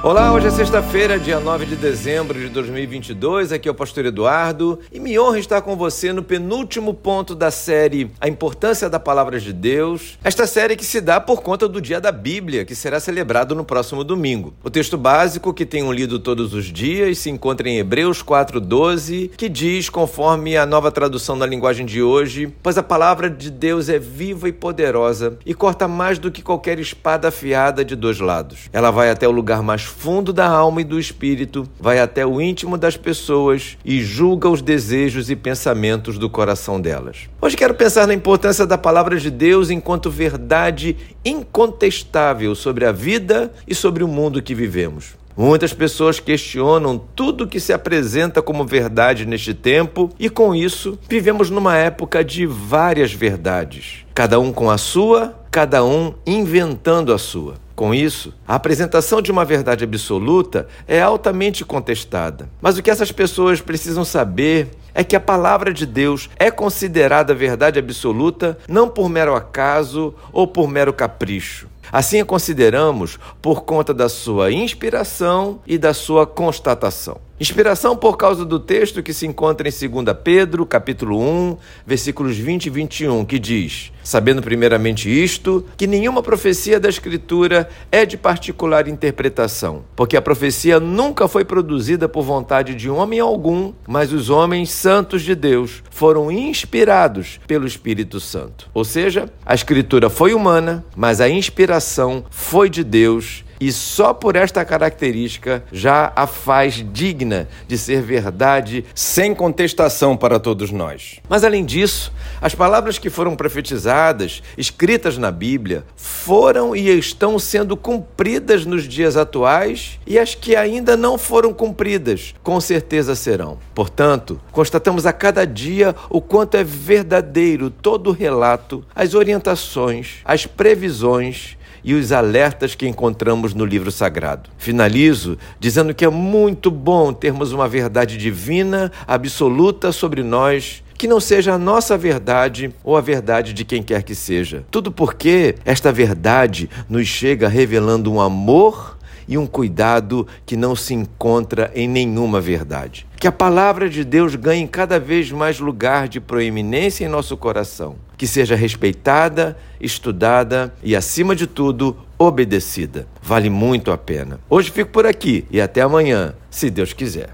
Olá, hoje é sexta-feira, dia 9 de dezembro de 2022. Aqui é o Pastor Eduardo e me honra estar com você no penúltimo ponto da série A Importância da Palavra de Deus. Esta série que se dá por conta do Dia da Bíblia, que será celebrado no próximo domingo. O texto básico que tenho lido todos os dias se encontra em Hebreus 4:12, que diz, conforme a nova tradução da linguagem de hoje, pois a palavra de Deus é viva e poderosa e corta mais do que qualquer espada afiada de dois lados. Ela vai até o lugar mais fundo da alma e do espírito, vai até o íntimo das pessoas e julga os desejos e pensamentos do coração delas. Hoje quero pensar na importância da palavra de Deus enquanto verdade incontestável sobre a vida e sobre o mundo que vivemos. Muitas pessoas questionam tudo que se apresenta como verdade neste tempo, e com isso, vivemos numa época de várias verdades, cada um com a sua, cada um inventando a sua. Com isso, a apresentação de uma verdade absoluta é altamente contestada. Mas o que essas pessoas precisam saber é que a palavra de Deus é considerada verdade absoluta não por mero acaso ou por mero capricho. Assim a consideramos por conta da sua inspiração e da sua constatação. Inspiração por causa do texto que se encontra em 2 Pedro, capítulo 1, versículos 20 e 21, que diz: Sabendo primeiramente isto, que nenhuma profecia da Escritura é de particular interpretação, porque a profecia nunca foi produzida por vontade de homem algum, mas os homens santos de Deus foram inspirados pelo Espírito Santo. Ou seja, a Escritura foi humana, mas a inspiração foi de Deus e só por esta característica já a faz digna de ser verdade sem contestação para todos nós. Mas além disso, as palavras que foram profetizadas, escritas na Bíblia, foram e estão sendo cumpridas nos dias atuais e as que ainda não foram cumpridas, com certeza serão. Portanto, constatamos a cada dia o quanto é verdadeiro todo o relato, as orientações, as previsões e os alertas que encontramos no livro sagrado. Finalizo dizendo que é muito bom termos uma verdade divina, absoluta sobre nós que não seja a nossa verdade ou a verdade de quem quer que seja. Tudo porque esta verdade nos chega revelando um amor e um cuidado que não se encontra em nenhuma verdade. Que a palavra de Deus ganhe cada vez mais lugar de proeminência em nosso coração, que seja respeitada, estudada e, acima de tudo, obedecida. Vale muito a pena. Hoje fico por aqui e até amanhã, se Deus quiser.